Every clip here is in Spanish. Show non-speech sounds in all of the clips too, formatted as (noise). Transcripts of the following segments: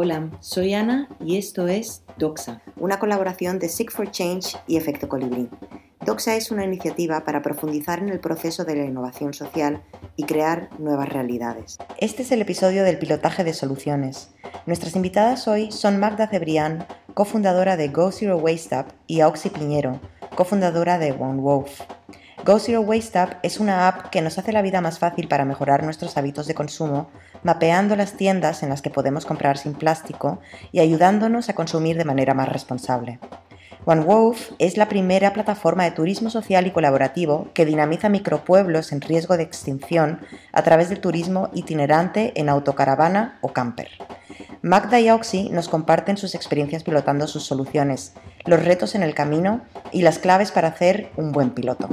Hola, soy Ana y esto es Doxa, una colaboración de Seek for Change y Efecto Colibrí. Doxa es una iniciativa para profundizar en el proceso de la innovación social y crear nuevas realidades. Este es el episodio del pilotaje de soluciones. Nuestras invitadas hoy son Magda Cebrián, cofundadora de Go Zero Waste Up, y Auxi Piñero, cofundadora de One Wolf. Go Zero Waste Up es una app que nos hace la vida más fácil para mejorar nuestros hábitos de consumo, mapeando las tiendas en las que podemos comprar sin plástico y ayudándonos a consumir de manera más responsable. OneWolf es la primera plataforma de turismo social y colaborativo que dinamiza micropueblos en riesgo de extinción a través del turismo itinerante en autocaravana o camper. Magda y Oxy nos comparten sus experiencias pilotando sus soluciones, los retos en el camino y las claves para hacer un buen piloto.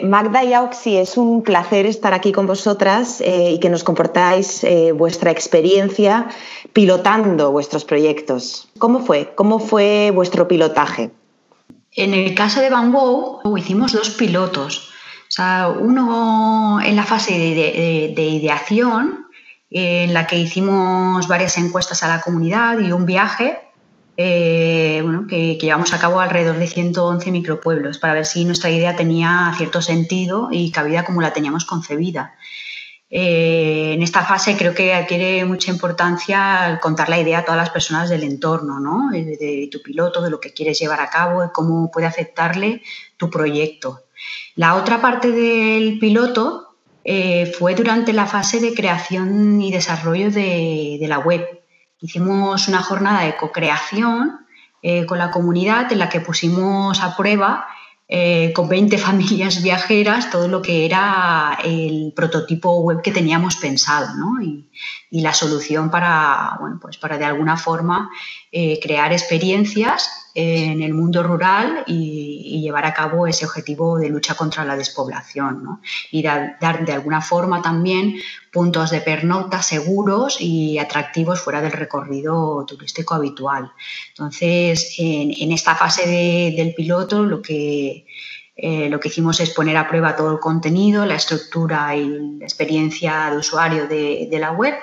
Magda y Oxy, es un placer estar aquí con vosotras eh, y que nos comportáis eh, vuestra experiencia pilotando vuestros proyectos. ¿Cómo fue? ¿Cómo fue vuestro pilotaje? En el caso de Van Gogh hicimos dos pilotos. O sea, uno en la fase de ideación, en la que hicimos varias encuestas a la comunidad y un viaje eh, que, llevamos a cabo alrededor de 111 micropueblos para ver si nuestra idea tenía cierto sentido y cabida como la teníamos concebida. Eh, en esta fase creo que adquiere mucha importancia contar la idea a todas las personas del entorno, ¿no? de, de, tu piloto, de lo que quieres llevar a cabo, de cómo puede afectarle tu proyecto. La otra parte del piloto eh, fue durante la fase de creación y desarrollo de, la web. Hicimos una jornada de co-creación eh, con la comunidad en la que pusimos a prueba eh, con 20 (laughs) familias viajeras todo lo que era el prototipo web que teníamos pensado y, la solución para, bueno, pues para de alguna forma crear experiencias en el mundo rural y, llevar a cabo ese objetivo de lucha contra la despoblación y dar, de alguna forma también puntos de pernocta seguros y atractivos fuera del recorrido turístico habitual. Entonces, en, esta fase del piloto lo que, eh, lo que hicimos es poner a prueba todo el contenido, la estructura y la experiencia de usuario de la web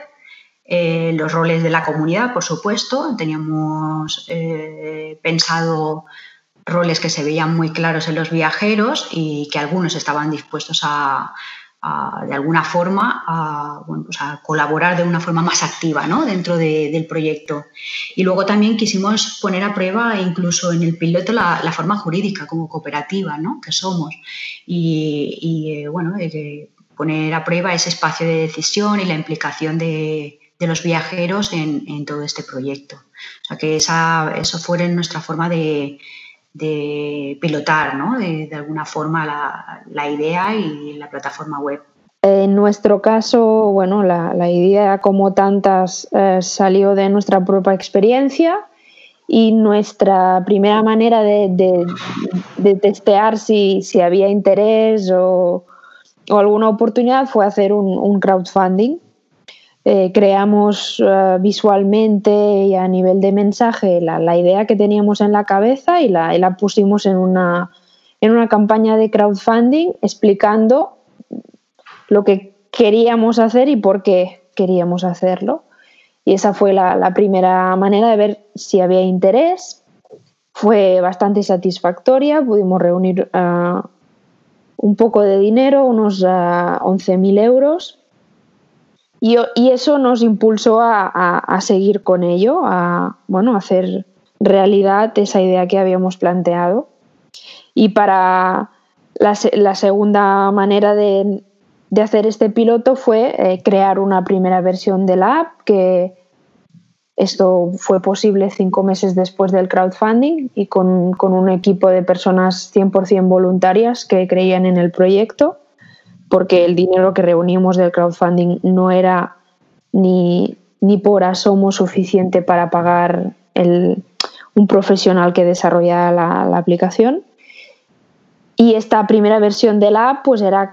eh, los roles de la comunidad, por supuesto. Teníamos eh, pensado roles que se veían muy claros en los viajeros y que algunos estaban dispuestos a, de alguna forma, a, pues colaborar de una forma más activa dentro del proyecto. Y luego también quisimos poner a prueba incluso en el piloto la, forma jurídica como cooperativa que somos. Y, eh, bueno, poner a prueba ese espacio de decisión y la implicación de, de los viajeros en, todo este proyecto. O sea, que eso fuera nuestra forma de, pilotar, ¿no? de, alguna forma, la, idea y la plataforma web. En nuestro caso, bueno, la, idea, como tantas, eh, salió de nuestra propia experiencia y nuestra primera manera de, testear si, había interés o, alguna oportunidad fue hacer un crowdfunding eh, creamos eh, visualmente y a nivel de mensaje la, idea que teníamos en la cabeza y la, la pusimos en una, en una campaña de crowdfunding explicando lo que queríamos hacer y por qué queríamos hacerlo. Y esa fue la, primera manera de ver si había interés. Fue bastante satisfactoria, pudimos reunir eh, un poco de dinero, unos 11.000 euros, y, eso nos impulsó a, seguir con ello, a bueno, hacer realidad esa idea que habíamos planteado. Y para la, segunda manera de, hacer este piloto fue eh, crear una primera versión de la app, que esto fue posible cinco meses después del crowdfunding y con, con un equipo de personas 100% voluntarias que creían en el proyecto porque el dinero que reunimos del crowdfunding no era ni, por asomo suficiente para pagar un profesional que desarrollara la, aplicación. Y esta primera versión de la app, pues era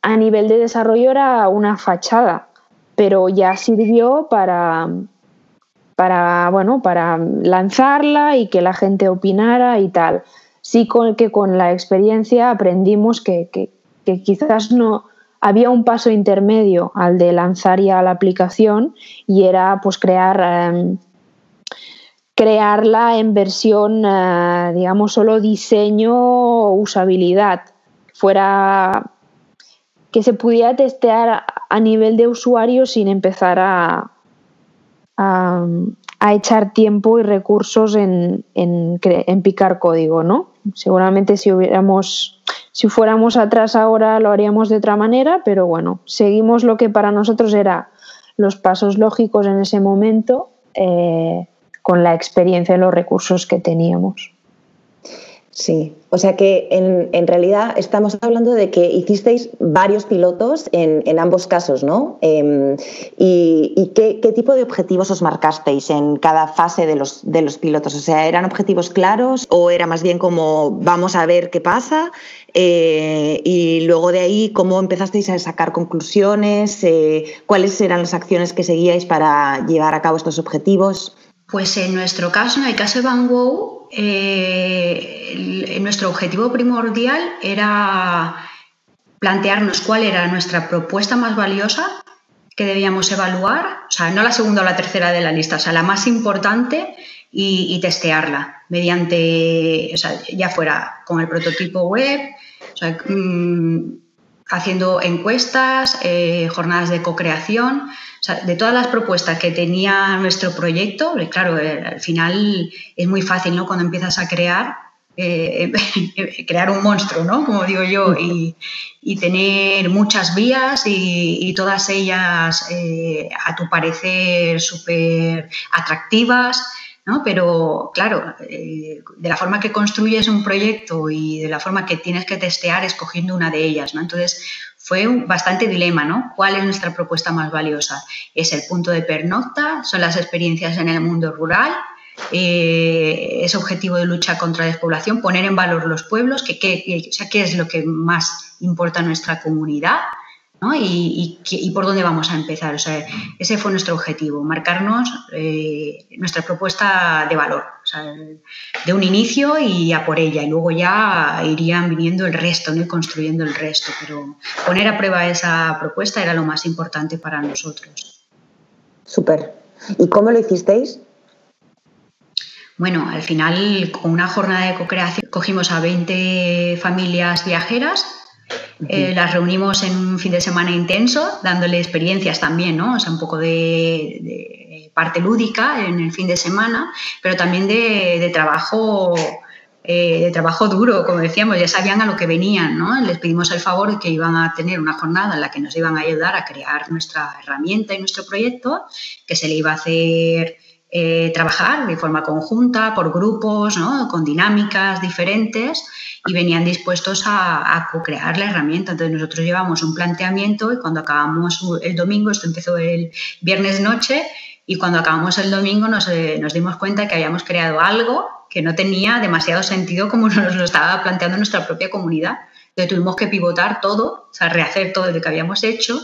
a nivel de desarrollo era una fachada, pero ya sirvió para, para, bueno, para lanzarla y que la gente opinara y tal. Sí con, que con la experiencia aprendimos que quizás no había un paso intermedio al de lanzar ya la aplicación y era pues crear em, crearla en versión, eh, digamos, solo diseño o usabilidad. Fuera que se pudiera testear a nivel de usuario sin empezar a, a, echar tiempo y recursos en, en, picar código, ¿no? Seguramente si hubiéramos, si fuéramos atrás ahora lo haríamos de otra manera, pero bueno, seguimos lo que para nosotros era los pasos lógicos en ese momento eh, con la experiencia y los recursos que teníamos. Sí, o sea que en, realidad estamos hablando de que hicisteis varios pilotos en, ambos casos, ¿no? Em, ¿Y, qué, tipo de objetivos os marcasteis en cada fase de los, de los pilotos? O sea, ¿eran objetivos claros o era más bien como vamos a ver qué pasa? Eh, y luego de ahí, ¿cómo empezasteis a sacar conclusiones? Eh, ¿Cuáles eran las acciones que seguíais para llevar a cabo estos objetivos? Pues en nuestro caso, en el caso de Van Gogh, eh, nuestro objetivo primordial era plantearnos cuál era nuestra propuesta más valiosa que debíamos evaluar, o sea, no la segunda o la tercera de la lista, o sea, la más importante y, testearla mediante, o sea, ya fuera con el prototipo web, o sea, mm, haciendo encuestas, eh, jornadas de co-creación, de todas las propuestas que tenía nuestro proyecto, claro, eh, al final es muy fácil, ¿no? Cuando empiezas a crear, eh, (laughs) crear un monstruo, ¿no? Como digo yo, y, tener muchas vías y, todas ellas, a tu parecer, súper atractivas. ¿No? Pero claro, de la forma que construyes un proyecto y de la forma que tienes que testear escogiendo una de ellas, ¿no? Entonces, fue un bastante dilema, ¿no? ¿Cuál es nuestra propuesta más valiosa? ¿Es el punto de pernocta? ¿Son las experiencias en el mundo rural? Eh, ¿Es objetivo de lucha contra la despoblación? ¿Poner en valor los pueblos? ¿Qué, qué, sea, ¿Qué es lo que más importa a nuestra comunidad? Y, por dónde vamos a empezar. O sea, ese fue nuestro objetivo, marcarnos eh, nuestra propuesta de valor, de un inicio y a por ella, y luego ya irían viniendo el resto, ¿no? y construyendo el resto, pero poner a prueba esa propuesta era lo más importante para nosotros. Súper. ¿Y cómo lo hicisteis? Bueno, al final, con una jornada de co-creación, cogimos a 20 familias viajeras eh, las reunimos en un fin de semana intenso, dándole experiencias también, ¿no? O sea, un poco de, parte lúdica en el fin de semana, pero también de, trabajo. Eh, de trabajo duro, como decíamos, ya sabían a lo que venían, ¿no? Les pedimos el favor de que iban a tener una jornada en la que nos iban a ayudar a crear nuestra herramienta y nuestro proyecto, que se le iba a hacer eh, trabajar de forma conjunta, por grupos, ¿no? con dinámicas diferentes y venían dispuestos a, co-crear la herramienta. Entonces nosotros llevamos un planteamiento y cuando acabamos el domingo, esto empezó el viernes noche, y cuando acabamos el domingo nos, eh, nos dimos cuenta que habíamos creado algo que no tenía demasiado sentido como (laughs) nos lo estaba planteando nuestra propia comunidad. Entonces tuvimos que pivotar todo, o sea, rehacer todo lo que habíamos hecho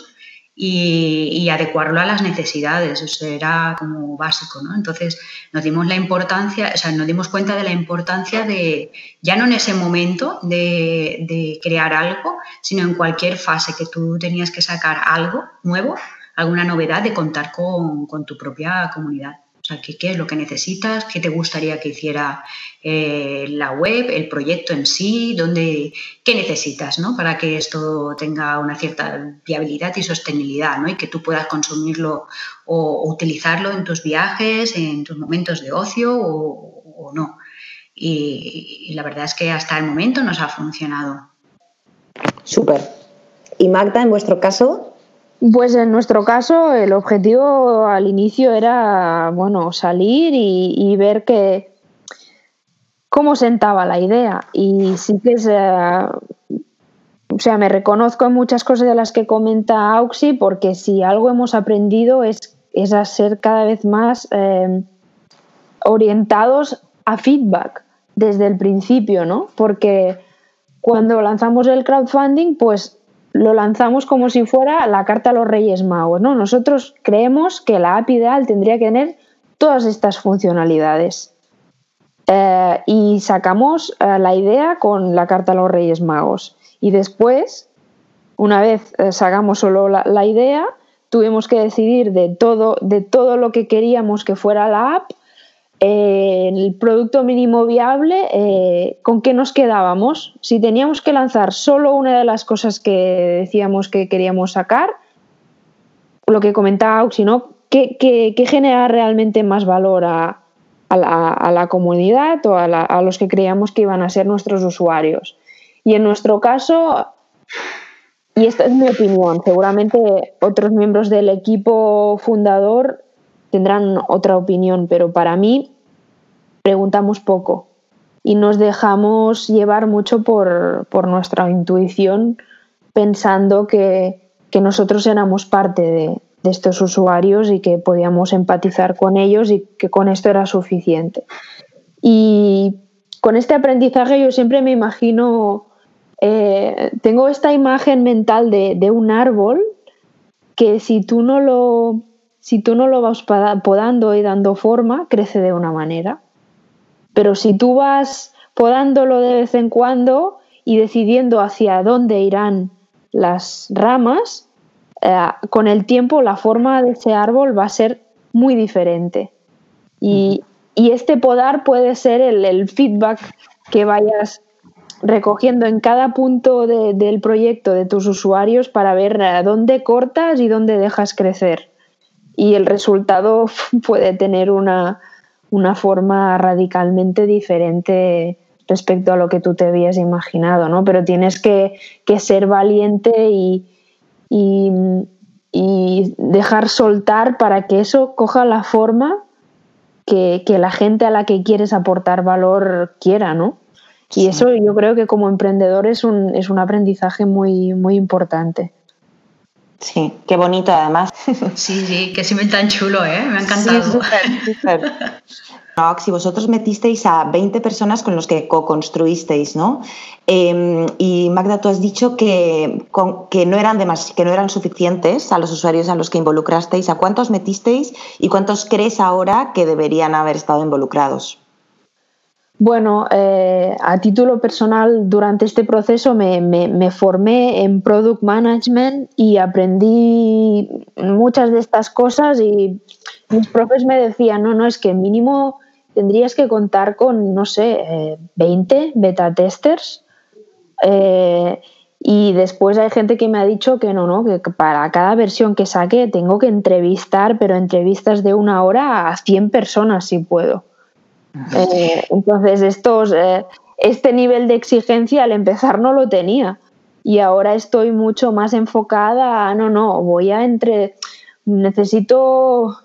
y, adecuarlo a las necesidades, eso era como básico, ¿no? Entonces nos dimos la importancia, o sea, nos dimos cuenta de la importancia de, ya no en ese momento de, crear algo, sino en cualquier fase que tú tenías que sacar algo nuevo, alguna novedad, de contar con tu propia comunidad. O sea, ¿qué, es lo que necesitas? ¿Qué te gustaría que hiciera eh, la web, el proyecto en sí? ¿Dónde, ¿Qué necesitas ¿no? para que esto tenga una cierta viabilidad y sostenibilidad ¿no? y que tú puedas consumirlo o, utilizarlo en tus viajes, en tus momentos de ocio o, no? Y, y la verdad es que hasta el momento nos ha funcionado. Súper. ¿Y Magda, en vuestro caso, pues en nuestro caso el objetivo al inicio era bueno salir y, ver que cómo sentaba la idea y sí que es, o sea me reconozco en muchas cosas de las que comenta Auxi porque si algo hemos aprendido es, es a ser cada vez más eh, orientados a feedback desde el principio, ¿no? Porque cuando lanzamos el crowdfunding, pues lo lanzamos como si fuera la carta a los Reyes Magos. ¿no? Nosotros creemos que la app ideal tendría que tener todas estas funcionalidades. Eh, y sacamos eh, la idea con la carta a los Reyes Magos. Y después, una vez eh, sacamos solo la, idea, tuvimos que decidir de todo, de todo lo que queríamos que fuera la app, eh, el producto mínimo viable, eh, ¿con qué nos quedábamos? Si teníamos que lanzar solo una de las cosas que decíamos que queríamos sacar, lo que comentaba Auxi, ¿no? ¿Qué, genera realmente más valor a, la, comunidad o a, los que creíamos que iban a ser nuestros usuarios? Y en nuestro caso, y esta es mi opinión, seguramente otros miembros del equipo fundador tendrán otra opinión, pero para mí preguntamos poco y nos dejamos llevar mucho por, nuestra intuición pensando que, nosotros éramos parte de, estos usuarios y que podíamos empatizar con ellos y que con esto era suficiente. Y con este aprendizaje yo siempre me imagino, eh, tengo esta imagen mental de, de, un árbol que si tú no lo si tú no lo vas podando y dando forma, crece de una manera. Pero si tú vas podándolo de vez en cuando y decidiendo hacia dónde irán las ramas, eh, con el tiempo la forma de ese árbol va a ser muy diferente. Y, este podar puede ser el, feedback que vayas recogiendo en cada punto del proyecto de tus usuarios para ver dónde cortas y dónde dejas crecer y el resultado (laughs) puede tener una, forma radicalmente diferente respecto a lo que tú te habías imaginado, ¿no? Pero tienes que, ser valiente y, dejar soltar para que eso coja la forma que, la gente a la que quieres aportar valor quiera, ¿no? Y eso yo creo que como emprendedor es un, es un aprendizaje muy, muy importante. Sí, qué bonito además. (laughs) Sí, sí, que me tan chulo, ¿eh? Me ha encantado. Sí, súper, súper. (laughs) si vosotros metisteis a 20 personas con los que co-construisteis, ¿no? Em, y Magda, tú has dicho que, que, no eran que no eran suficientes a los usuarios a los que involucrasteis. ¿A cuántos metisteis y cuántos crees ahora que deberían haber estado involucrados? Bueno, eh, a título personal, durante este proceso me, formé en Product Management y aprendí muchas de estas cosas y mis profes me decían, no, no, es que mínimo tendrías que contar con, no sé, 20 eh, beta testers. Eh, y después hay gente que me ha dicho que no, no, que para cada versión que saque tengo que entrevistar, pero entrevistas de una hora a 100 personas si puedo. Eh, entonces, estos, eh, este nivel de exigencia al empezar no lo tenía. Y ahora estoy mucho más enfocada a, no, no, voy a entre, necesito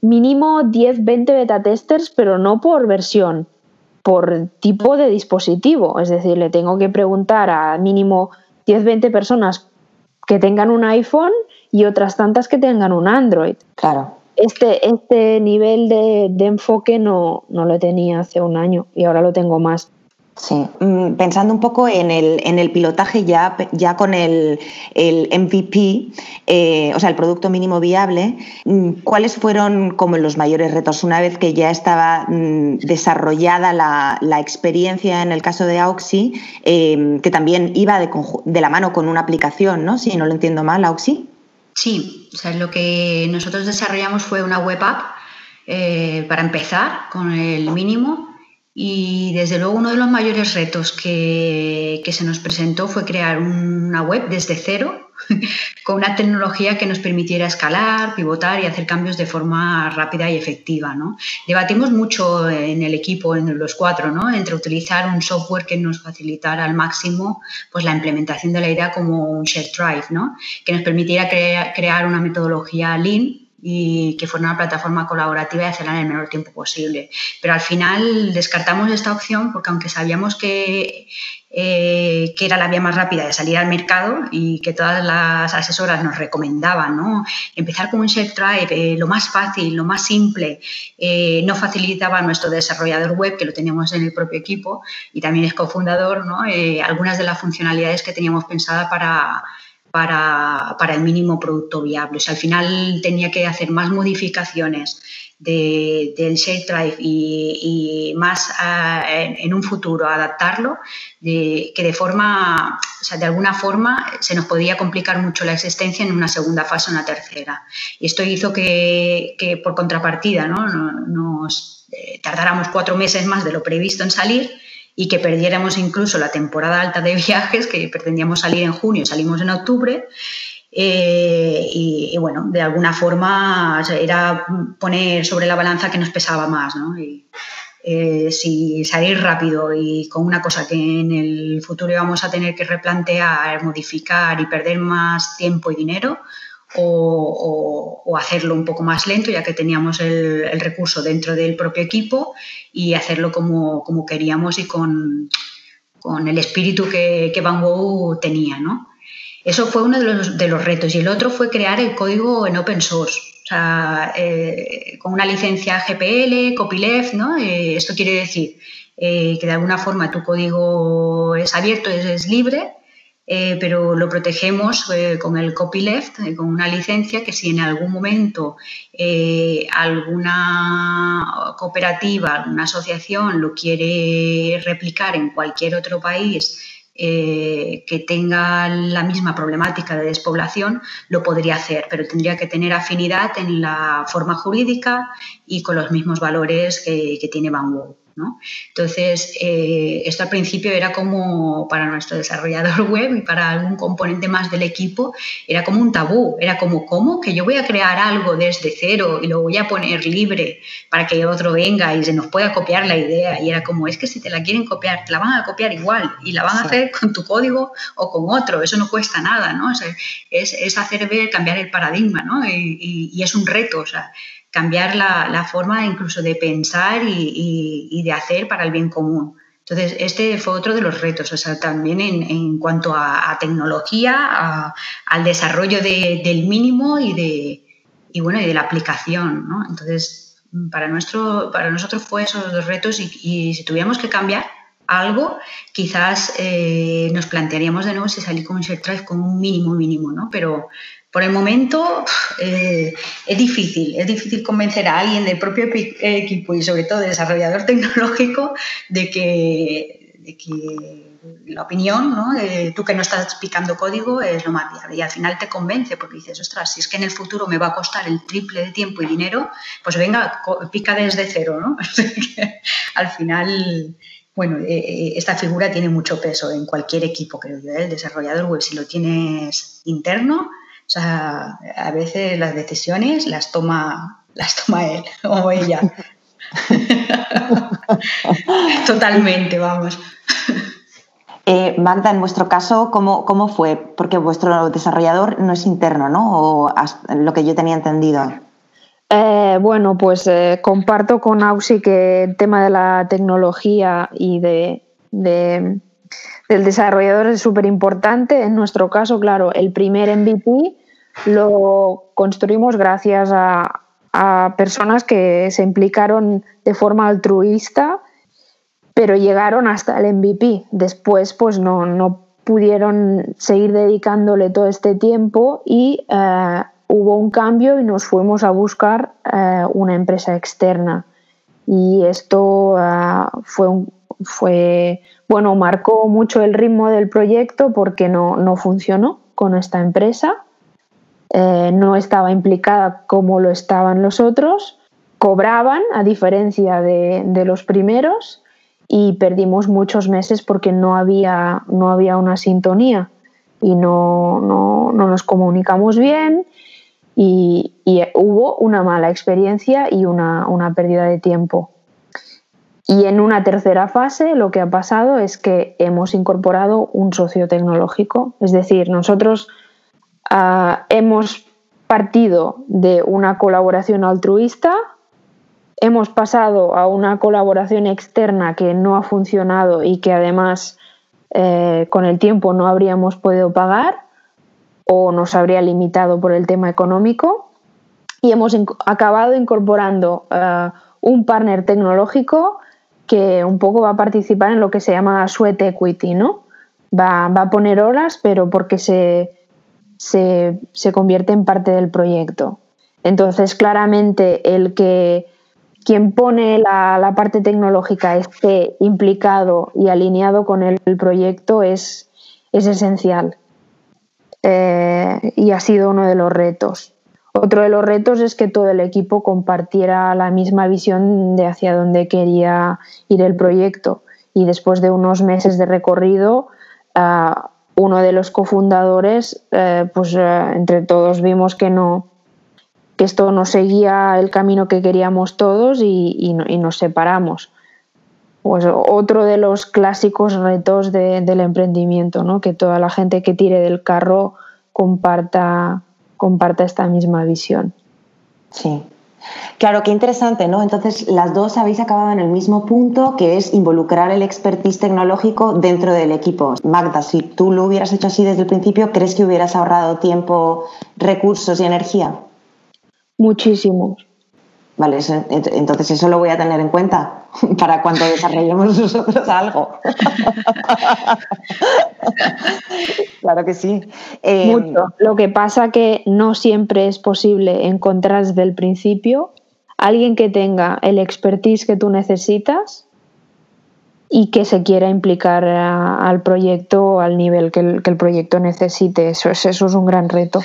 mínimo 10, 20 beta testers, pero no por versión, por tipo de dispositivo. Es decir, le tengo que preguntar a mínimo 10, 20 personas que tengan un iPhone y otras tantas que tengan un Android. Claro este, este nivel de, enfoque no, lo tenía hace un año y ahora lo tengo más. Sí, mm, pensando un poco en el, en el pilotaje ya, ya con el, MVP, eh, o sea, el producto mínimo viable, mm, ¿cuáles fueron como los mayores retos una vez que ya estaba mm, desarrollada la, experiencia en el caso de Auxi, eh, que también iba de, de, la mano con una aplicación, ¿no? Si no lo entiendo mal, Auxi. Sí, o sea, lo que nosotros desarrollamos fue una web app eh, para empezar con el mínimo y desde luego uno de los mayores retos que, se nos presentó fue crear una web desde cero (laughs) con una tecnología que nos permitiera escalar, pivotar y hacer cambios de forma rápida y efectiva. ¿no? Debatimos mucho en el equipo, en los cuatro, ¿no? entre utilizar un software que nos facilitara al máximo pues, la implementación de la idea como un shared drive, ¿no? que nos permitiera crear una metodología lean y que fuera una plataforma colaborativa y hacerla en el menor tiempo posible. Pero al final descartamos esta opción porque aunque sabíamos que, eh, que era la vía más rápida de salir al mercado y que todas las asesoras nos recomendaban, ¿no? Empezar con un Chef Drive, eh, lo más fácil, lo más simple, eh, no facilitaba a nuestro desarrollador web, que lo teníamos en el propio equipo y también es cofundador, ¿no? algunas de las funcionalidades que teníamos pensadas para para, para, el mínimo producto viable. O sea, al final tenía que hacer más modificaciones del Shape Drive y, más en, un futuro adaptarlo, que de forma, o sea, de alguna forma se nos podía complicar mucho la existencia en una segunda fase o una tercera. Y esto hizo que, que por contrapartida ¿no? nos eh, tardáramos cuatro meses más de lo previsto en salir y que perdiéramos incluso la temporada alta de (laughs) viajes, que pretendíamos salir en junio, salimos en octubre, eh, y, bueno, de alguna forma era poner sobre la balanza que nos pesaba más, ¿no? Y, eh, si salir rápido y con una cosa que en el futuro íbamos a tener que replantear, modificar y perder más tiempo y dinero, o, hacerlo un poco más lento, ya que teníamos el, recurso dentro del propio equipo, y hacerlo como, queríamos y con, el espíritu que, que Van Gogh tenía, ¿no? Eso fue uno de los, de los retos. Y el otro fue crear el código en open source. O sea, eh, con una licencia GPL, copyleft, ¿no? Eh, esto quiere decir eh, que de alguna forma tu código es abierto, es, libre, pero lo protegemos con el copyleft, con una licencia que si en algún momento alguna cooperativa, alguna asociación lo quiere replicar en cualquier otro país, eh, que tenga la misma problemática de despoblación lo podría hacer, pero tendría que tener afinidad en la forma jurídica y con los mismos valores que, que tiene Van Gogh. Entonces, eh, esto al principio era como para nuestro desarrollador (laughs) web y para algún componente más del equipo, era como un tabú, era como, ¿cómo? Que yo voy a crear algo desde cero y lo voy a poner libre para que otro venga y se nos pueda copiar la idea. Y era como, es que si te la quieren copiar, te la van a copiar igual y la van a hacer con tu código o con otro, eso no cuesta nada, ¿no? es, hacer ver, cambiar el paradigma, ¿no? Y, y es un reto, o sea, cambiar la, forma incluso de pensar y, de hacer para el bien común. Entonces, este fue otro de los retos, o sea, también en, cuanto a, tecnología, al desarrollo del mínimo y de, y bueno, y de la aplicación. ¿no? Entonces, para, nuestro, para nosotros fue esos dos retos y, si tuviéramos que cambiar algo, quizás eh, nos plantearíamos de nuevo si salir con un drive con un mínimo mínimo, ¿no? Pero, por el momento eh, es difícil, es difícil convencer a alguien del propio equipo y sobre todo desarrollador (laughs) tecnológico de que, la opinión, ¿no? tú que no estás picando código es lo más viable y al final te convence porque dices, ostras, si es que en el futuro me va a costar el triple de tiempo y dinero, pues venga, pica desde cero, ¿no? (laughs) al final bueno, eh, eh, esta figura tiene mucho peso en cualquier equipo, creo yo. El desarrollador web, si lo tienes interno, o sea, a veces las decisiones las toma, las toma él (laughs) o ella. (laughs) Totalmente, vamos. (laughs) Eh, Magda, en vuestro caso, ¿cómo, ¿cómo, fue? Porque vuestro desarrollador no es interno, ¿no? O lo que yo tenía entendido. Eh, bueno, pues eh, comparto con Ausi que el tema de la tecnología y de, de del desarrollador es súper importante. En nuestro caso, claro, el primer MVP lo construimos gracias a, personas que se implicaron de forma altruista, pero llegaron hasta el MVP. Después, pues no, pudieron seguir dedicándole todo este tiempo y eh, hubo un cambio y nos fuimos a buscar eh, una empresa externa. Y esto eh, fue, fue, bueno, marcó mucho el ritmo del proyecto porque no, no funcionó con esta empresa. Eh, no estaba implicada como lo estaban los otros, cobraban a diferencia de, los primeros y perdimos muchos meses porque no había, no había una sintonía y no, no, nos comunicamos bien. Y, hubo una mala experiencia y una, una pérdida de tiempo. Y en una tercera fase lo que ha pasado es que hemos incorporado un socio tecnológico, es decir, nosotros Ah, hemos partido de una colaboración altruista, hemos pasado a una colaboración externa que no ha funcionado y que además eh, con el tiempo no habríamos podido pagar o nos habría limitado por el tema económico. Y hemos acabado incorporando ah, un partner tecnológico que un poco va a participar en lo que se llama sweat equity, ¿no? Va, va a poner horas, pero porque se, se, convierte en parte del proyecto. Entonces, claramente, el que quien pone la, parte tecnológica esté implicado y alineado con el, proyecto es, es esencial. Eh, y ha sido uno de los retos. Otro de los retos es que todo el equipo compartiera la misma visión de hacia dónde quería ir el proyecto. Y después de unos meses de recorrido, ah, uno de los cofundadores, eh, pues eh, entre todos vimos que no, que esto no seguía el camino que queríamos todos y, nos separamos. Pues otro de los clásicos retos del emprendimiento, ¿no? que toda la gente que tire del carro comparta, comparta esta misma visión. Sí, Claro, qué interesante, ¿no? Entonces, las dos habéis acabado en el mismo punto, que es involucrar el expertise tecnológico dentro del equipo. Magda, si tú lo hubieras hecho así desde el principio, ¿crees que hubieras ahorrado tiempo, recursos y energía? Muchísimo. Vale, entonces eso lo voy a tener en cuenta (laughs) para cuando desarrollemos (laughs) nosotros algo. (laughs) claro que sí. Em, Mucho. Lo que pasa que no siempre es posible encontrar desde el principio alguien que tenga el expertise que tú necesitas y que se quiera implicar al proyecto al nivel que el, que el proyecto necesite. Eso, eso es un gran reto.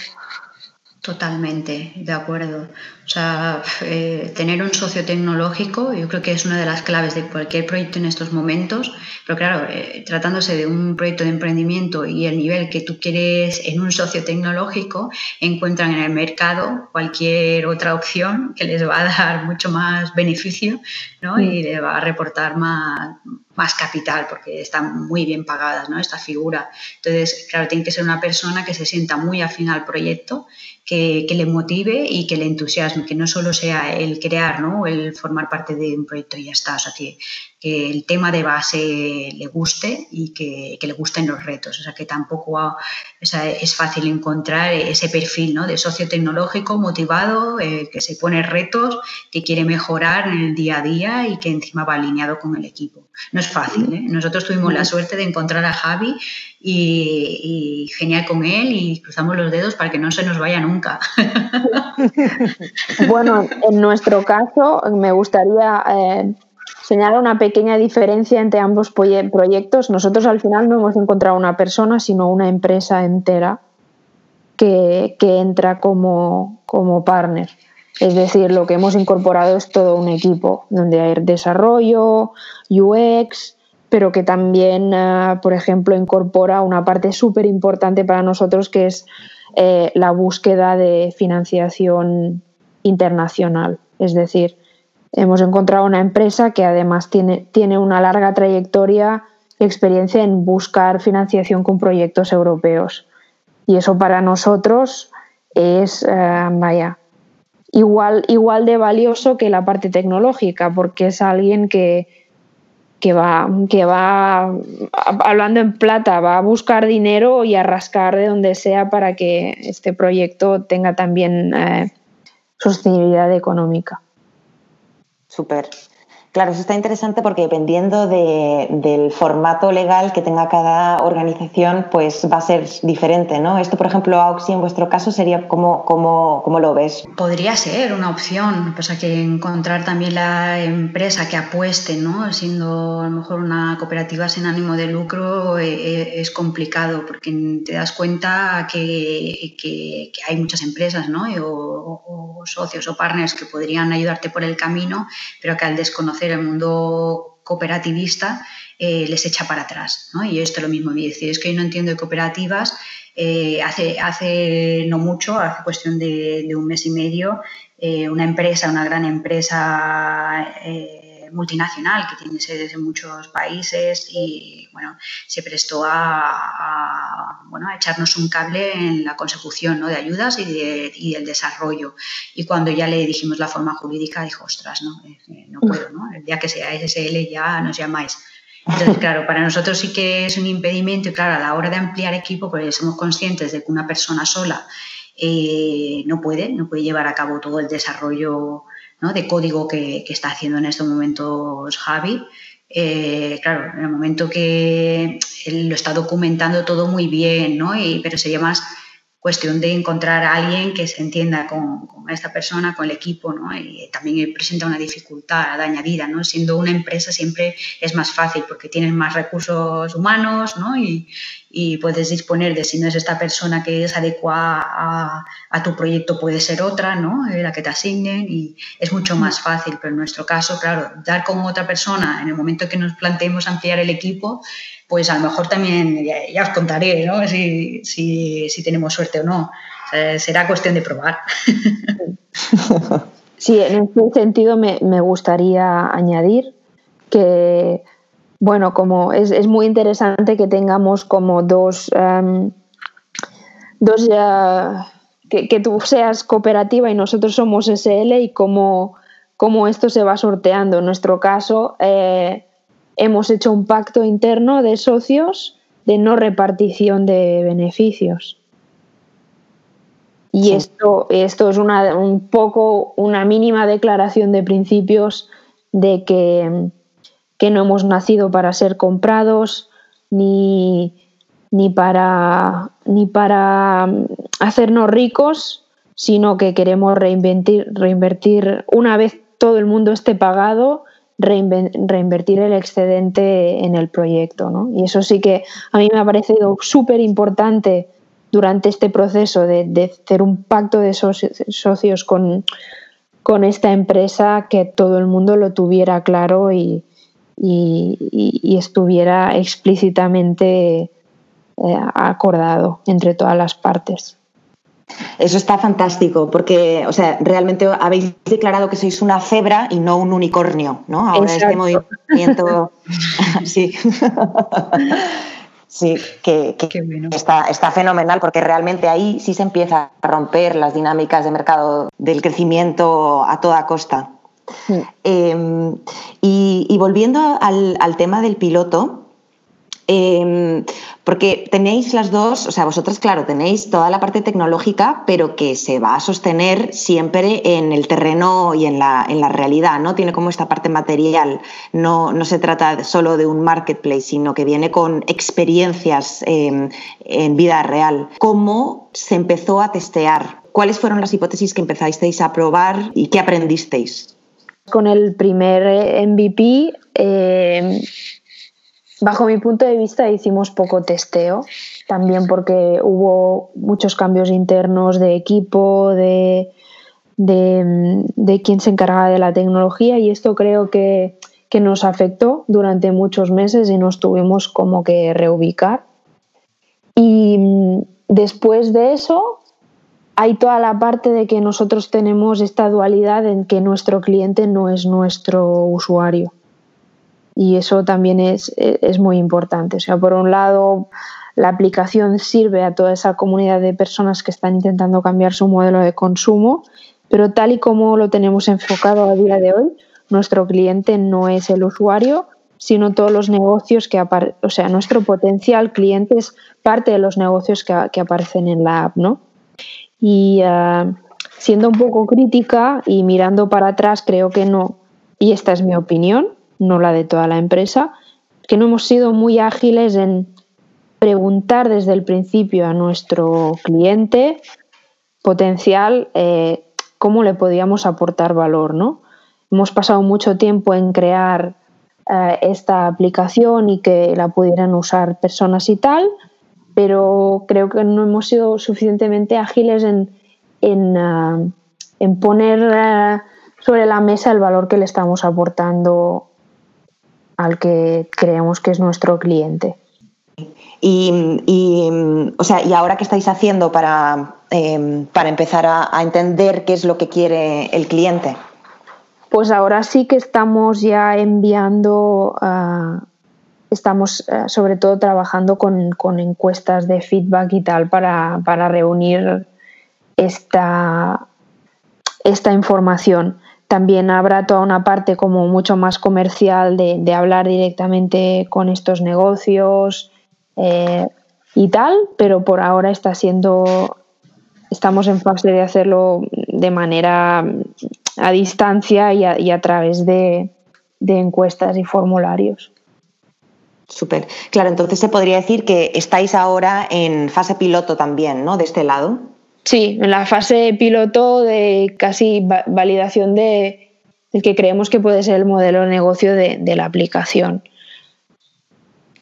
Totalmente, de acuerdo. O sea, eh, tener un socio tecnológico yo creo que es una de las claves de cualquier proyecto en estos momentos, pero claro, eh, tratándose de un proyecto de emprendimiento y el nivel que tú quieres en un socio tecnológico, encuentran en el mercado cualquier otra opción que les va a dar mucho más beneficio ¿no? y mm. les va a reportar más, más capital porque están muy bien pagadas, ¿no? Esta figura. Entonces, claro, tiene que ser una persona que se sienta muy afín al proyecto que, le motive y que le entusiasme, que no solo sea el crear, ¿no? el formar parte de un proyecto y ya está, o sea, que, que el tema de base le guste y que, que, le gusten los retos, o sea, que tampoco es fácil encontrar ese perfil ¿no? de socio tecnológico motivado, eh, que se pone retos, que quiere mejorar en el día a día y que encima va alineado con el equipo. No es fácil, ¿eh? nosotros tuvimos la suerte de encontrar a Javi y, genial con él y cruzamos los dedos para que no se nos vaya nunca. (laughs) bueno, en nuestro caso me gustaría eh, señalar una pequeña diferencia entre ambos proyectos. Nosotros al final no hemos encontrado una persona, sino una empresa entera que, entra como, como partner. Es decir, lo que hemos incorporado es todo un equipo donde hay desarrollo, UX, pero que también, eh, por ejemplo, incorpora una parte súper importante para nosotros que es eh, la búsqueda de financiación internacional. Es decir, hemos encontrado una empresa que además tiene, tiene una larga trayectoria y experiencia en buscar financiación con proyectos europeos. Y eso para nosotros es, eh, vaya, igual, igual de valioso que la parte tecnológica, porque es alguien que, que va, que va, hablando en plata, va a buscar dinero y a rascar de donde sea para que este proyecto tenga también eh, sostenibilidad económica. Súper. Claro, eso está interesante porque dependiendo del formato legal que tenga cada organización, pues va a ser diferente, ¿no? Esto, por ejemplo, Auxi, en vuestro caso, sería como, como, lo ves. Podría ser una opción, pasa que encontrar también la empresa que apueste, ¿no? Siendo a lo mejor una cooperativa sin ánimo de lucro eh, eh, es complicado porque te das cuenta que, que, hay muchas empresas, ¿no? O, o socios o partners que podrían ayudarte por el camino, pero que al desconocer el mundo cooperativista eh, les echa para atrás. ¿no? Y esto es lo mismo, decir, es que yo no entiendo de cooperativas. Eh, hace, hace no mucho, hace cuestión de, un mes y medio, eh, una empresa, una gran empresa multinacional que tiene sedes en muchos países y bueno, se prestó a, bueno, a echarnos un cable en la consecución ¿no? de ayudas y, de, y, del desarrollo. Y cuando ya le dijimos la forma jurídica, dijo, ostras, no, eh, no puedo, ¿no? el día que sea SSL ya nos llamáis. Entonces, claro, para nosotros sí que es un impedimento y claro, a la hora de ampliar equipo, pues somos conscientes de que una persona sola eh, no puede, no puede llevar a cabo todo el desarrollo de código que, está haciendo en estos momentos Javi. Eh, claro, en el momento que él lo está documentando todo muy bien, ¿no? pero sería más cuestión de encontrar a alguien que se entienda con, esta persona, con el equipo, ¿no? Y también presenta una dificultad añadida, ¿no? Siendo una empresa siempre es más fácil porque tienes más recursos humanos, ¿no? Y, puedes disponer de si no es esta persona que es adecuada a, tu proyecto, puede ser otra, ¿no? Eh, la que te asignen y es mucho más fácil, pero en nuestro caso, claro, dar con otra persona en el momento que nos planteemos ampliar el equipo, pues a lo mejor también, ya, os contaré, ¿no? Si, si, tenemos suerte o no. será cuestión de probar. (laughs) Sí, en ese sentido me, gustaría añadir que, bueno, como es, muy interesante que tengamos como dos, em, dos que, tú seas cooperativa y nosotros somos SL y cómo, cómo esto se va sorteando. En nuestro caso, eh, hemos hecho un pacto interno de socios de no repartición de beneficios. Y esto, esto es una, un poco una mínima declaración de principios de que, que no hemos nacido para ser comprados ni, ni, para, ni para hacernos ricos, sino que queremos reinvertir, reinvertir una vez todo el mundo esté pagado reinvertir el excedente en el proyecto. ¿no? Y eso sí que a mí me ha parecido súper importante durante este proceso de, hacer un pacto de socios, con, esta empresa, que todo el mundo lo tuviera claro y, y, estuviera explícitamente eh, acordado entre todas las partes. Eso está fantástico, porque, o sea, realmente habéis declarado que sois una cebra y no un unicornio, ¿no? Ahora este movimiento. (laughs) sí. sí, que, está, está, fenomenal, porque realmente ahí sí se empieza a romper las dinámicas de mercado del crecimiento a toda costa. Em, y, volviendo al, al tema del piloto, Em, porque tenéis las dos, o sea, vosotras, claro, tenéis toda la parte tecnológica, pero que se va a sostener siempre en el terreno y en la, en la realidad, ¿no? Tiene como esta parte material. No, no se trata solo de un marketplace, sino que viene con experiencias em, en vida real. ¿Cómo se empezó a testear? ¿Cuáles fueron las hipótesis que empezasteis a probar y qué aprendisteis? Con el primer eh, MVP, eh, Bajo mi punto de vista hicimos poco testeo, también porque hubo muchos cambios internos de equipo, de, de, quien se encargaba de la tecnología y esto creo que, que, nos afectó durante muchos meses y nos tuvimos como que reubicar. Y mm, después de eso hay toda la parte de que nosotros tenemos esta dualidad en que nuestro cliente no es nuestro usuario y eso también es, es, muy importante. O sea, por un lado, la aplicación sirve a toda esa comunidad de personas que están intentando cambiar su modelo de consumo, pero tal y como lo tenemos enfocado a día de hoy, nuestro cliente no es el usuario, sino todos los negocios que aparecen, o sea, nuestro potencial cliente es parte de los negocios que, que aparecen en la app, ¿no? Y ah, siendo un poco crítica y mirando para atrás, creo que no, y esta es mi opinión, no la de toda la empresa, que no hemos sido muy ágiles en preguntar desde el principio a nuestro cliente potencial eh, cómo le podíamos aportar valor, ¿no? Hemos pasado mucho tiempo en crear eh, esta aplicación y que la pudieran usar personas y tal, pero creo que no hemos sido suficientemente ágiles en, en, eh, poner sobre la mesa el valor que le estamos aportando al que creemos que es nuestro cliente. Y, o sea, ¿y ahora qué estáis haciendo para, em, para empezar a, entender qué es lo que quiere el cliente? Pues ahora sí que estamos ya enviando, ah, estamos ah, sobre todo trabajando con, con, encuestas de feedback y tal para, para reunir esta, esta información. También habrá toda una parte como mucho más comercial de, hablar directamente con estos negocios eh, y tal, pero por ahora está siendo, estamos en fase de hacerlo de manera a distancia y a, través de, encuestas y formularios. Súper. Claro, entonces se podría decir que estáis ahora en fase piloto también, ¿no? De este lado. Sí, en la fase piloto de casi validación de, del que creemos que puede ser el modelo de negocio de, la aplicación.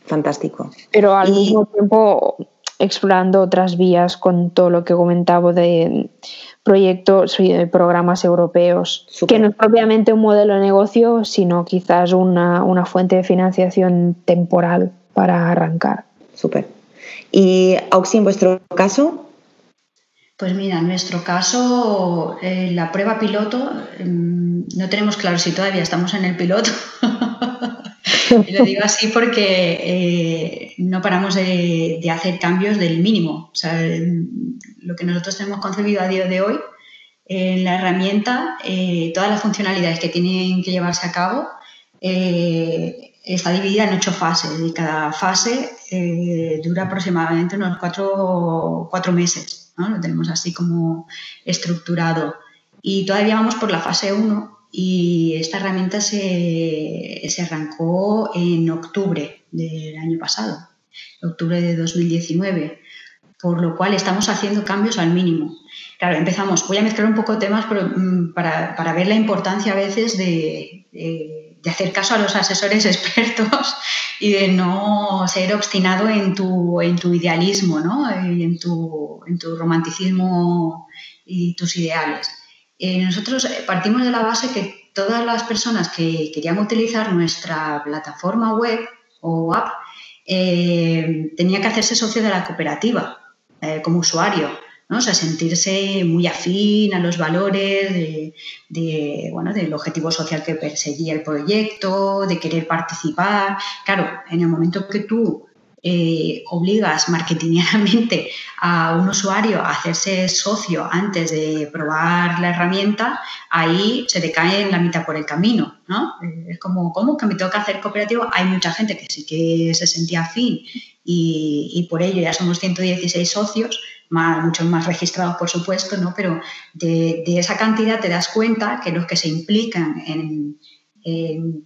Fantástico. Pero al mismo tiempo explorando otras vías con todo lo que comentaba de proyectos y de programas europeos, que no es propiamente un modelo de negocio, sino quizás una, una fuente de financiación temporal para arrancar. Súper. ¿Y Auxi, en vuestro caso? Pues mira, en nuestro caso, eh, la prueba piloto, em, no tenemos claro si todavía estamos en el piloto. (laughs) y lo digo así porque eh, no paramos de, hacer cambios del mínimo. O sea, lo que nosotros tenemos concebido a día de hoy, en la herramienta, eh, todas las funcionalidades que tienen que llevarse a cabo, está dividida en ocho fases y cada fase dura aproximadamente unos cuatro, cuatro meses. Lo tenemos así como estructurado. Y todavía vamos por la fase 1 y esta herramienta se, se arrancó en octubre del año pasado, octubre de 2019, por lo cual estamos haciendo cambios al mínimo. Claro, empezamos, voy a mezclar un poco temas mm, para, para ver la importancia a veces de, de hacer caso a los asesores (laughs) expertos y de no ser obstinado en tu, en tu idealismo, ¿no? en, tu, en tu romanticismo y tus ideales. Eh, nosotros partimos de la base que todas las personas que querían utilizar nuestra plataforma web o app eh, tenían que hacerse socio de la cooperativa eh, como usuario. ¿No? O sea, sentirse muy afín a los valores de, bueno, del objetivo social que perseguía el proyecto, de querer participar. Claro, en el momento que tú eh, obligas marketingamente a un usuario a hacerse socio antes de probar la herramienta, ahí se decae en la mitad por el camino, ¿no? Es como, ¿cómo que me tengo que hacer cooperativo? Hay mucha gente que sí que se sentía afín y, y por ello ya somos 116 socios, muchos más registrados, por supuesto, ¿no? pero de, esa cantidad te das cuenta que los que se implican en,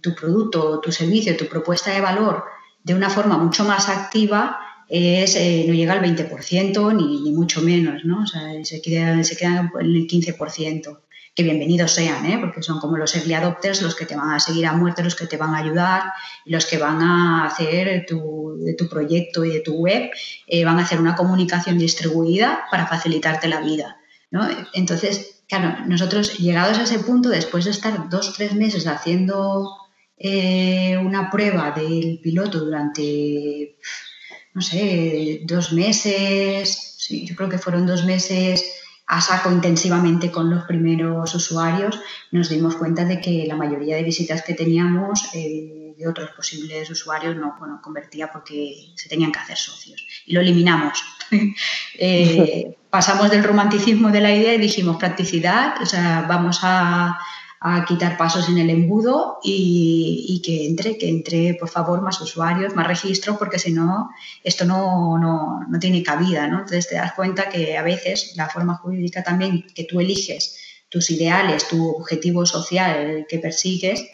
tu producto, tu servicio, tu propuesta de valor de una forma mucho más activa es, eh, no llega al 20% ni, ni, mucho menos, ¿no? O sea, se quedan se queda en el 15% que bienvenidos sean, ¿eh? porque son como los early adopters los que te van a seguir a muerte, los que te van a ayudar, los que van a hacer tu, de tu proyecto y de tu web, eh, van a hacer una comunicación distribuida para facilitarte la vida. ¿no? Entonces, claro, nosotros llegados a ese punto, después de estar dos, tres meses haciendo eh, una prueba del piloto durante, no sé, dos meses, sí, yo creo que fueron dos meses a saco intensivamente con los primeros usuarios, nos dimos cuenta de que la mayoría de visitas que teníamos eh, de otros posibles usuarios no bueno, convertía porque se tenían que hacer socios. Y lo eliminamos. (laughs) Eh, (laughs) pasamos del romanticismo de la idea y dijimos practicidad, o sea, vamos a a quitar pasos en el embudo y, que entre, que entre, por favor, más usuarios, más registros, porque si no, esto no, no, no, tiene cabida, ¿no? Entonces te das cuenta que a veces la forma jurídica también que tú eliges tus ideales, tu objetivo social que persigues,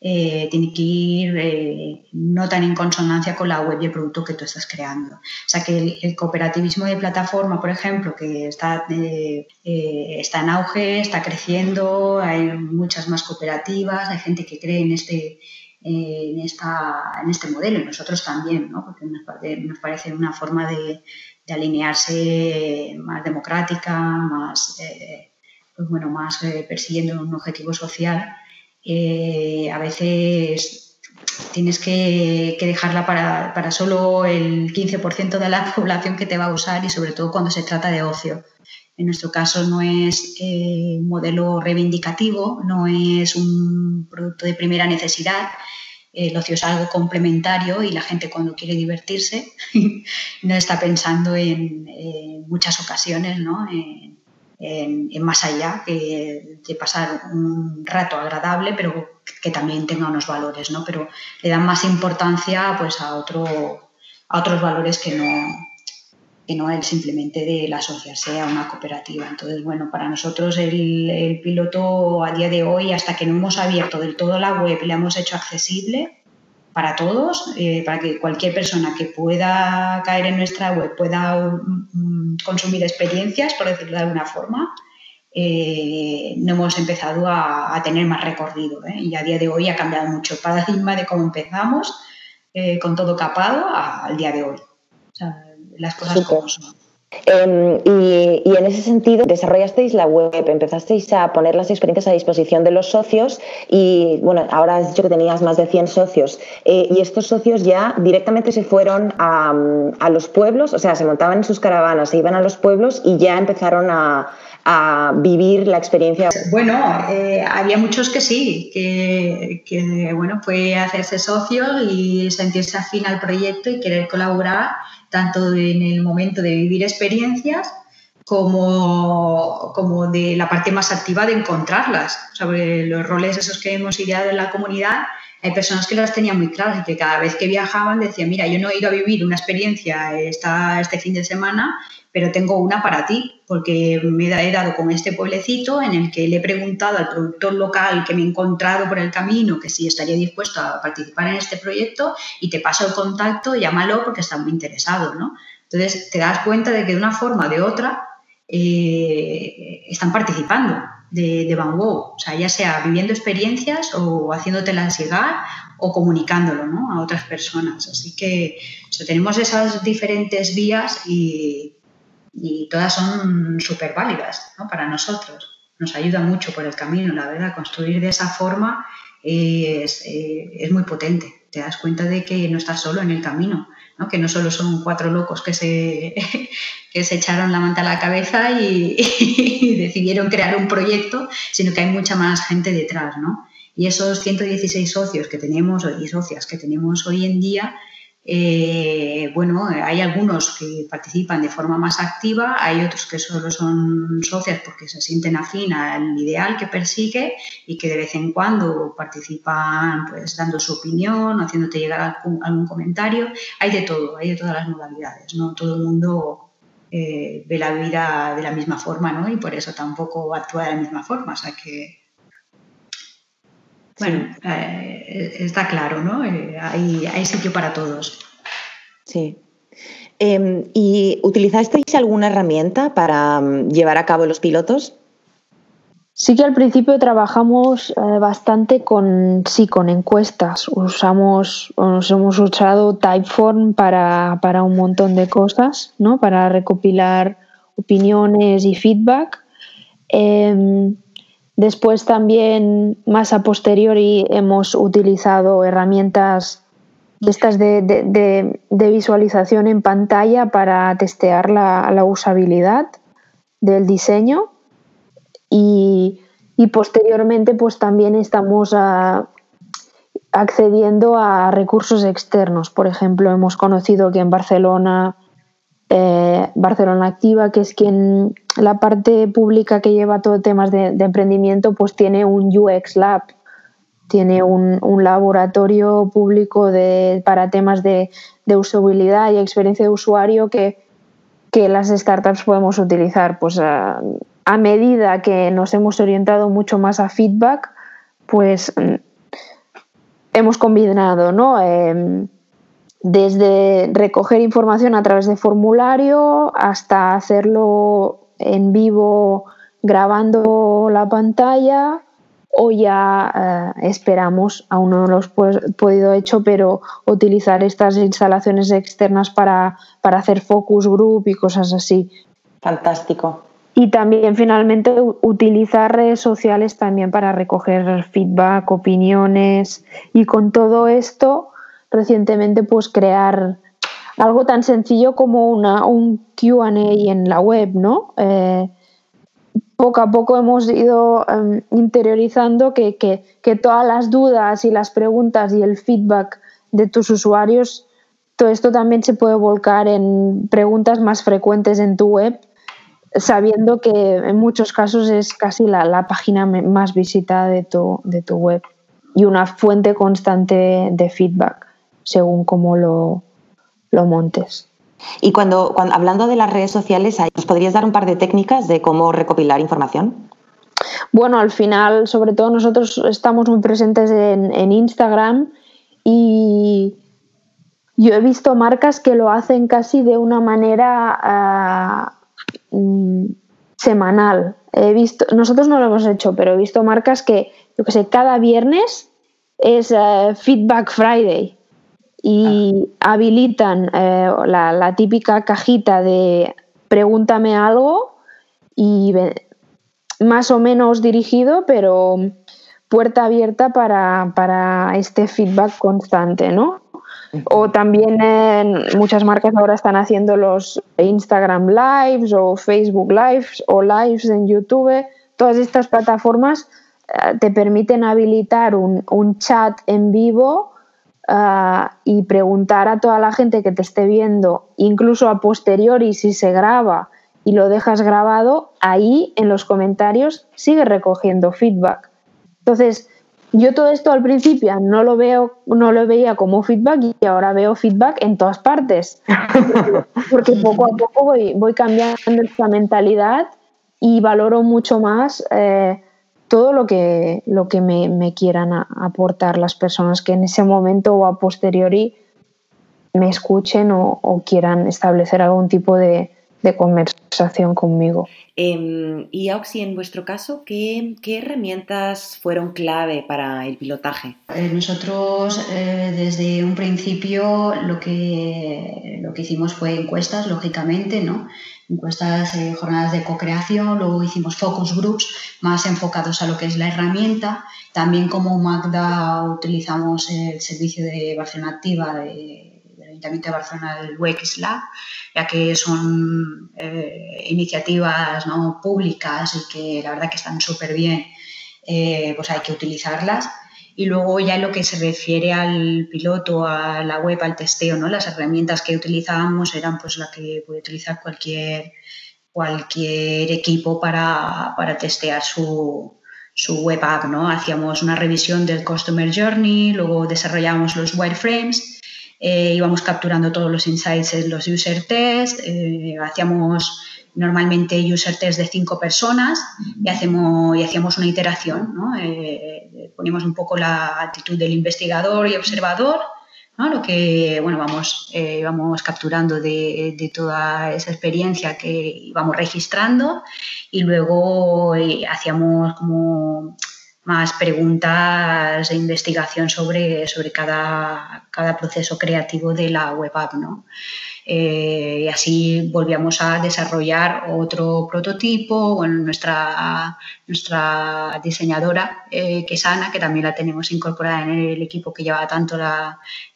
eh, tiene que ir eh, no tan en consonancia con la web y el producto que tú estás creando. O sea que el, cooperativismo de plataforma, por ejemplo, que está, eh, está en auge, está creciendo, hay muchas más cooperativas, hay gente que cree en este, en, esta, en este modelo y nosotros también, ¿no? porque nos, nos parece una forma de, de, alinearse más democrática, más, pues bueno, más persiguiendo un objetivo social eh, a veces tienes que, dejarla para, solo el 15% de la (laughs) población que te va a usar y sobre todo cuando se trata de ocio. En nuestro caso no es eh, un modelo reivindicativo, no es un producto de primera necesidad, el ocio es algo complementario y la gente cuando quiere divertirse (laughs) no está pensando en, muchas ocasiones ¿no? en, más allá que de pasar un rato agradable, pero que también tenga unos valores, ¿no? Pero le dan más importancia pues a otro, a otros valores que no, que no el simplemente de la asociarse a una cooperativa. Entonces, bueno, para nosotros el, el, piloto a día de hoy, hasta que no hemos abierto del todo la web y la hemos hecho accesible, para todos, eh, para que cualquier persona que pueda caer en nuestra web pueda mm, consumir experiencias, por decirlo de alguna forma. Eh, no hemos empezado a, tener más recorrido ¿eh? y a día de hoy ha cambiado mucho el paradigma de cómo empezamos con todo capado al día de hoy. O sea, las cosas como son. Em, y, en ese sentido, desarrollasteis la web, empezasteis a poner las experiencias a disposición de los socios y, bueno, ahora has dicho que tenías más de 100 socios eh, y estos socios ya directamente se fueron a, los pueblos, o sea, se montaban en sus caravanas, se iban a los pueblos y ya empezaron a, vivir la experiencia. Bueno, eh, había muchos que sí, que, que, bueno, fue hacerse socio y sentirse afín al proyecto y querer colaborar tanto en el momento de vivir experiencias como, como de la parte más activa de encontrarlas. Sobre los roles esos que hemos ideado en la comunidad, hay personas que las tenían muy claras y que cada vez que viajaban decían, mira, yo no he ido a vivir una experiencia esta, este fin de semana pero tengo una para ti, porque me he dado con este pueblecito en el que le he preguntado al productor local que me he encontrado por el camino que si estaría dispuesto a participar en este proyecto y te paso el contacto, llámalo porque está muy interesado, ¿no? Entonces te das cuenta de que de una forma o de otra eh, están participando de, de Van Gogh, o sea, ya sea viviendo experiencias o haciéndotelas llegar o comunicándolo ¿no? a otras personas. Así que tenemos esas diferentes vías y y todas son súper válidas para nosotros. Nos ayuda mucho por el camino, la verdad, construir de esa forma es, eh, es, muy potente. Te das cuenta de que no estás solo en el camino, ¿no? que no solo son cuatro locos que se, (laughs) que se echaron la manta a la cabeza (laughs) y, decidieron crear un proyecto, sino que hay mucha más gente detrás. ¿no? Y esos 116 socios que tenemos y socias que tenemos hoy en día, eh, bueno, hay algunos que participan de forma más activa, hay otros que solo son socios porque se sienten afín al ideal que persigue y que de vez en cuando participan pues dando su opinión, haciéndote llegar algún, comentario. Hay de todo, hay de todas las modalidades, ¿no? Todo el mundo eh, ve la vida de la misma forma, ¿no? Y por eso tampoco actúa de la misma forma, o sea que bueno, eh, está claro, ¿no? Eh, hay, sitio para todos. Sí. Em, ¿Y utilizasteis alguna herramienta para mm, llevar a cabo los pilotos? Sí que al principio trabajamos eh, bastante con sí, con encuestas. Usamos, nos hemos usado Typeform para, para, un montón de cosas, ¿no? Para recopilar opiniones y feedback. Em, Después también, más a posteriori, hemos utilizado herramientas estas de, visualización en pantalla para testear la, usabilidad del diseño y, posteriormente pues también estamos ah, accediendo a recursos externos. Por ejemplo, hemos conocido que en Barcelona eh, Barcelona Activa, que es quien la parte pública que lleva todo temas de, emprendimiento, pues tiene un UX Lab, tiene un, laboratorio público para temas de, usabilidad y experiencia de usuario que, las startups podemos utilizar. Pues a, medida que nos hemos orientado mucho más a feedback, pues mm, hemos combinado, ¿no? Em, desde recoger información a través de formulario hasta hacerlo en vivo grabando la pantalla o ya eh, esperamos, aún no lo hemos podido hecho, pero utilizar estas instalaciones externas para, para hacer focus group y cosas así. Fantástico. Y también finalmente utilizar redes sociales también para recoger feedback, opiniones y con todo esto recientemente pues crear algo tan sencillo como una, un QA en la web, ¿no? Eh, poco a poco hemos ido em, interiorizando que, todas las dudas y las preguntas y el feedback de tus usuarios, todo esto también se puede volcar en preguntas más frecuentes en tu web, sabiendo que en muchos casos es casi la, página más visitada de tu, de tu web y una fuente constante de feedback según cómo lo, montes. Y cuando, hablando de las redes sociales, ¿nos podrías dar un par de técnicas de cómo recopilar información? Bueno, al final, sobre todo nosotros estamos muy presentes en, Instagram y yo he visto marcas que lo hacen casi de una manera ah, mm, semanal. He visto, nosotros no lo hemos hecho, pero he visto marcas que, yo que sé, cada viernes es eh, Feedback Friday y ah. habilitan eh, la, típica cajita de pregúntame algo y más o menos dirigido, pero puerta abierta para, para este feedback constante, ¿no? O también muchas marcas ahora están haciendo los Instagram Lives o Facebook Lives o Lives en YouTube. Todas estas plataformas eh, te permiten habilitar un, chat en vivo eh, y preguntar a toda la gente que te esté viendo, incluso a posteriori si se graba y lo dejas grabado, ahí en los comentarios sigue recogiendo feedback. Entonces, yo todo esto al principio no lo veo, no lo veía como feedback y ahora veo feedback en todas partes. (laughs) Porque poco a poco voy, voy cambiando esta mentalidad y valoro mucho más eh, todo lo que, lo que me, quieran aportar las personas que en ese momento o a posteriori me escuchen o quieran establecer algún tipo de, de conversación conmigo. Em, y Oxy, en vuestro caso, ¿qué, herramientas fueron clave para el pilotaje? Eh, nosotros eh, desde un principio lo que, lo que hicimos fue encuestas, lógicamente, ¿no? Encuestas, eh, jornadas de co-creación, luego hicimos focus groups más enfocados a lo que es la herramienta. También como Magda utilizamos el servicio de Barcelona Activa de Ayuntamiento de Barcelona, el WEX Lab, ya que son eh, iniciativas ¿no? públicas y que la verdad que están súper bien, eh, pues hay que utilizarlas. Y luego ya lo que se refiere al piloto, a la web, al testeo, ¿no? las herramientas que utilizábamos eran pues las que puede utilizar cualquier, cualquier equipo para, para testear su, su web app, ¿no? Hacíamos una revisión del Customer Journey, luego desarrollábamos los wireframes eh, íbamos capturando todos los insights en los user tests, eh, hacíamos normalmente user test de cinco personas y, hacemos, y hacíamos una iteración, ¿no? Eh, poníamos un poco la actitud del investigador y observador, lo que bueno, vamos, vamos capturando de, toda esa experiencia que íbamos registrando y luego hacíamos como más preguntas de investigación sobre, sobre cada, cada proceso creativo de la web app. ¿no? Eh, y así volvíamos a desarrollar otro prototipo. Bueno, nuestra, nuestra diseñadora, eh, que es Ana, que también la tenemos incorporada en el equipo que lleva tanto el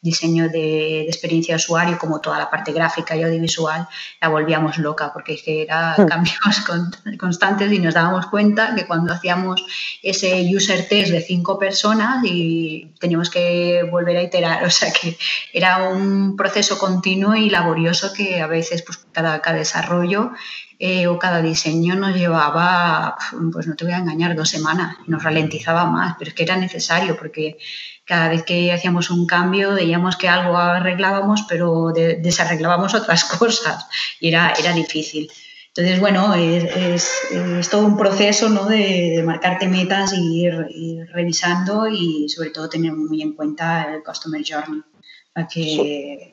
diseño de, experiencia de usuario como toda la parte gráfica y audiovisual, la volvíamos loca porque es que era hmm. cambios (laughs) constantes y nos dábamos cuenta que cuando hacíamos ese user test de cinco personas y teníamos que volver a iterar, (laughs) o sea que era un proceso continuo y laborioso que a veces pues, cada, cada desarrollo eh, o cada diseño nos llevaba, pues no te voy a engañar, dos semanas, nos ralentizaba más, pero es que era necesario porque cada vez que hacíamos un cambio veíamos que algo arreglábamos, pero desarreglábamos otras (laughs) cosas y era, era difícil. Entonces, bueno, es, es, todo un proceso ¿no? de, marcarte metas y ir, revisando y sobre todo tener muy en cuenta el Customer Journey, para que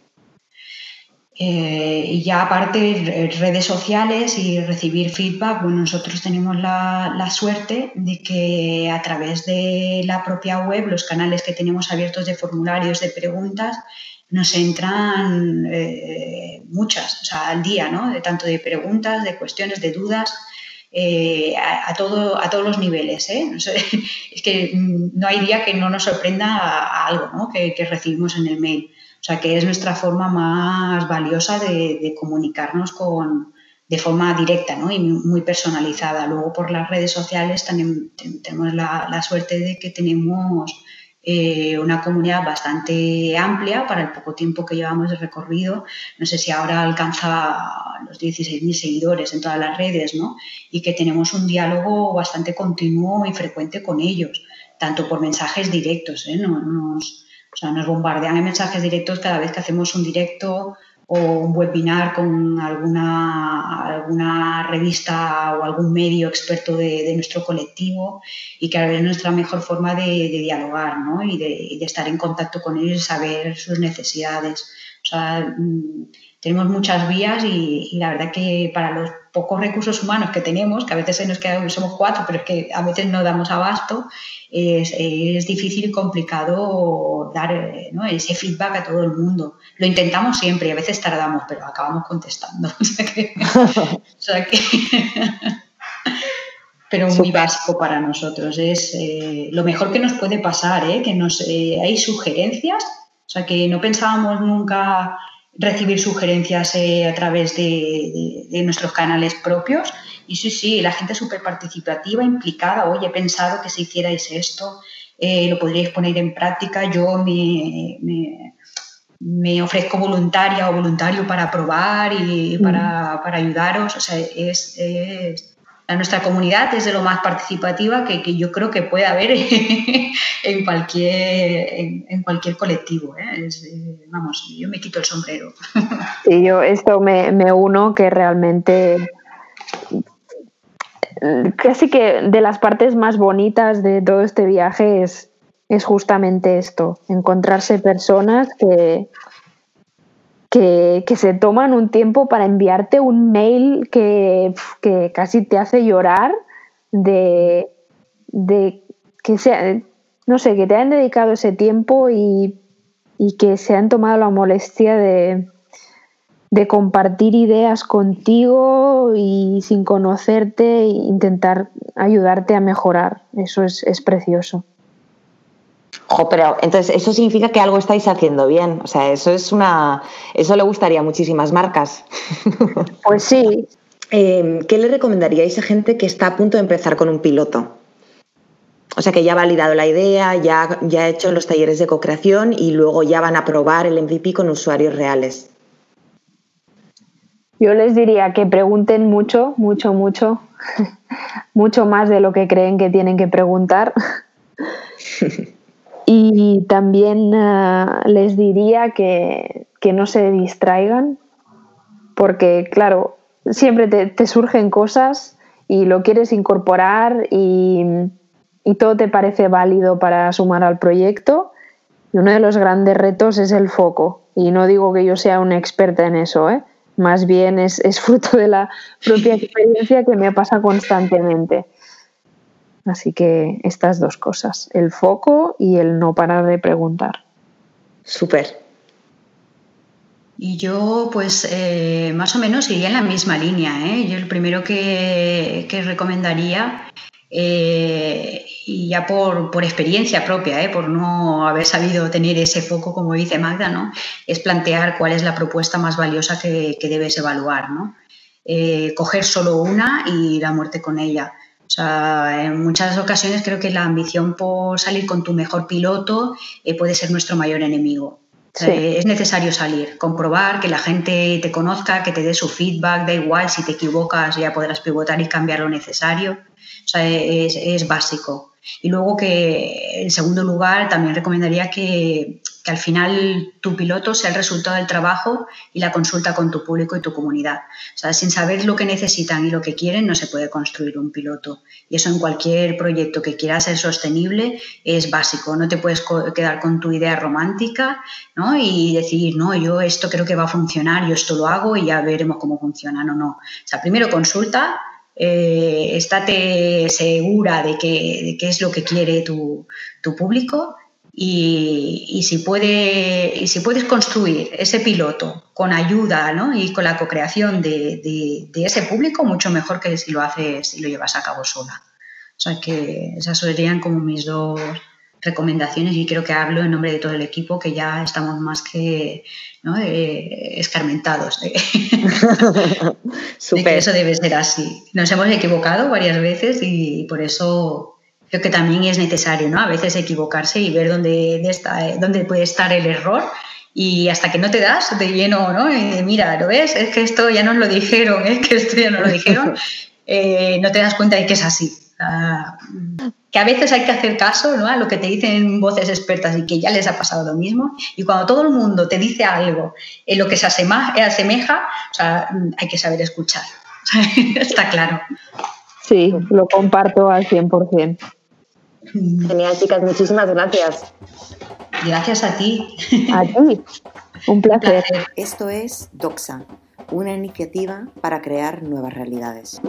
eh, y ya aparte redes sociales y recibir feedback, bueno, nosotros tenemos la, la, suerte de que a través de la propia web, los canales que tenemos abiertos de formularios de preguntas, nos entran eh, muchas, o sea, al día, ¿no? De tanto de preguntas, de cuestiones, de dudas. Eh, a, todo, a todos los niveles. ¿eh? (laughs) es que no hay día que no nos sorprenda algo ¿no? que recibimos en el mail. O sea, que es nuestra forma más valiosa de, comunicarnos con, de forma directa ¿no? y muy personalizada. Luego por las redes sociales también tenemos la, suerte de que tenemos eh, una comunidad bastante amplia para el poco tiempo que llevamos de recorrido. No sé si ahora alcanza los 16.000 seguidores en todas las redes, ¿no? Y que tenemos un diálogo bastante continuo y frecuente con ellos, tanto por mensajes directos, ¿eh? No, nos, o sea, nos bombardean en mensajes directos cada vez que hacemos un directo o un webinar con alguna, alguna revista o algún medio experto de, nuestro colectivo y que es nuestra mejor forma de, dialogar ¿no? y, de, estar en contacto con ellos y saber sus necesidades. O sea, mm, tenemos muchas vías y, la verdad que para los pocos recursos humanos que tenemos, que a veces se nos queda, somos cuatro, pero es que a veces no damos abasto, es, difícil y complicado dar ese feedback a todo el mundo. Lo intentamos siempre y a veces tardamos, pero acabamos contestando. (laughs) O sea que, (laughs) pero muy básico para nosotros. Es eh, lo mejor que nos puede pasar, ¿eh? que nos, eh, hay sugerencias, o sea que no pensábamos nunca recibir sugerencias eh, a través de, nuestros canales propios. Y sí, sí, la gente es súper participativa, implicada. Oye, he pensado que si hicierais esto, eh, lo podríais poner en práctica. Yo me, me, ofrezco voluntaria o voluntario para probar y para, para ayudaros. O sea, es, nuestra comunidad es de lo más participativa que, yo creo que puede haber (laughs) en cualquier, en, cualquier colectivo. ¿eh? Eh, vamos, yo me quito el sombrero. (laughs) Sí, yo esto me, uno que realmente casi que de las partes más bonitas de todo este viaje es, es justamente esto, encontrarse personas que, que, se toman un tiempo para enviarte un mail que, casi te hace llorar de, que sea, no sé, que te hayan dedicado ese tiempo y, que se han tomado la molestia de, de compartir ideas contigo y sin conocerte e intentar ayudarte a mejorar. Eso es, es precioso pero entonces eso significa que algo estáis haciendo bien. O sea, eso es una. Eso le gustaría a muchísimas marcas. (laughs) Pues sí. Em, ¿Qué le recomendaríais a gente que está a punto de empezar con un piloto? O sea, que ya ha validado la idea, ya, ya ha hecho los talleres de co-creación y luego ya van a probar el MVP con usuarios reales. Yo les diría que pregunten mucho, mucho, mucho, (laughs) mucho más de lo que creen que tienen que preguntar. (laughs) Y también eh, les diría que, no se distraigan, porque claro, siempre te, surgen cosas y lo quieres incorporar y, todo te parece válido para sumar al proyecto. Y uno de los grandes retos es el foco. Y no digo que yo sea una experta en eso, ¿eh? más bien es, es fruto de la propia (laughs) experiencia que me pasa constantemente. Así que estas dos cosas, el foco y el no parar de preguntar. Súper. Y yo, pues, eh, más o menos iría en la misma línea. ¿eh? Yo el primero que, recomendaría, eh, y ya por, experiencia propia, por no haber sabido tener ese foco, como dice Magda, ¿no? es plantear cuál es la propuesta más valiosa que, que debes evaluar. ¿no? coger solo una y la muerte con ella. O sea, en muchas ocasiones creo que la ambición por salir con tu mejor piloto eh, puede ser nuestro mayor enemigo. Es necesario salir, comprobar que la gente te conozca, que te dé su feedback, da igual si te equivocas, ya podrás pivotar y cambiar lo necesario. O sea, es, es básico. Y luego que, en segundo lugar, también recomendaría que, que al final tu piloto sea el resultado del trabajo y la consulta con tu público y tu comunidad. O sea, sin saber lo que necesitan y lo que quieren no se puede construir un piloto. Y eso en cualquier proyecto que quiera ser sostenible es básico. No te puedes quedar con tu idea romántica ¿no? y decir, no, yo esto creo que va a funcionar, yo esto lo hago y ya veremos cómo funciona. No, no. O sea, primero consulta, eh, estate segura de qué de es lo que quiere tu público y, si puede, y si puedes construir ese piloto con ayuda ¿no? y con la co-creación de, de, ese público, mucho mejor que si lo haces y lo llevas a cabo sola. O sea que esas serían como mis dos recomendaciones y creo que hablo en nombre de todo el equipo que ya estamos más que ¿no? eh, escarmentados de, (laughs) de, que eso debe ser así. Nos hemos equivocado varias veces y por eso creo que también es necesario, ¿no? A veces equivocarse y ver dónde, está, eh, dónde puede estar el error y hasta que no te das de lleno, ¿no? mira, ¿lo ves? Es que esto ya nos lo dijeron, es que esto ya nos lo dijeron, (laughs) eh, no te das cuenta de que es así. que a veces hay que hacer caso ¿no? a lo que te dicen voces expertas y que ya les ha pasado lo mismo. Y cuando todo el mundo te dice algo en lo que se asemeja, asemeja o sea, hay que saber escuchar. (laughs) Está claro. Sí, lo comparto al 100%. Genial, chicas, muchísimas gracias. Gracias a ti. A ti. Un placer. Esto es Doxa, una iniciativa para crear nuevas realidades.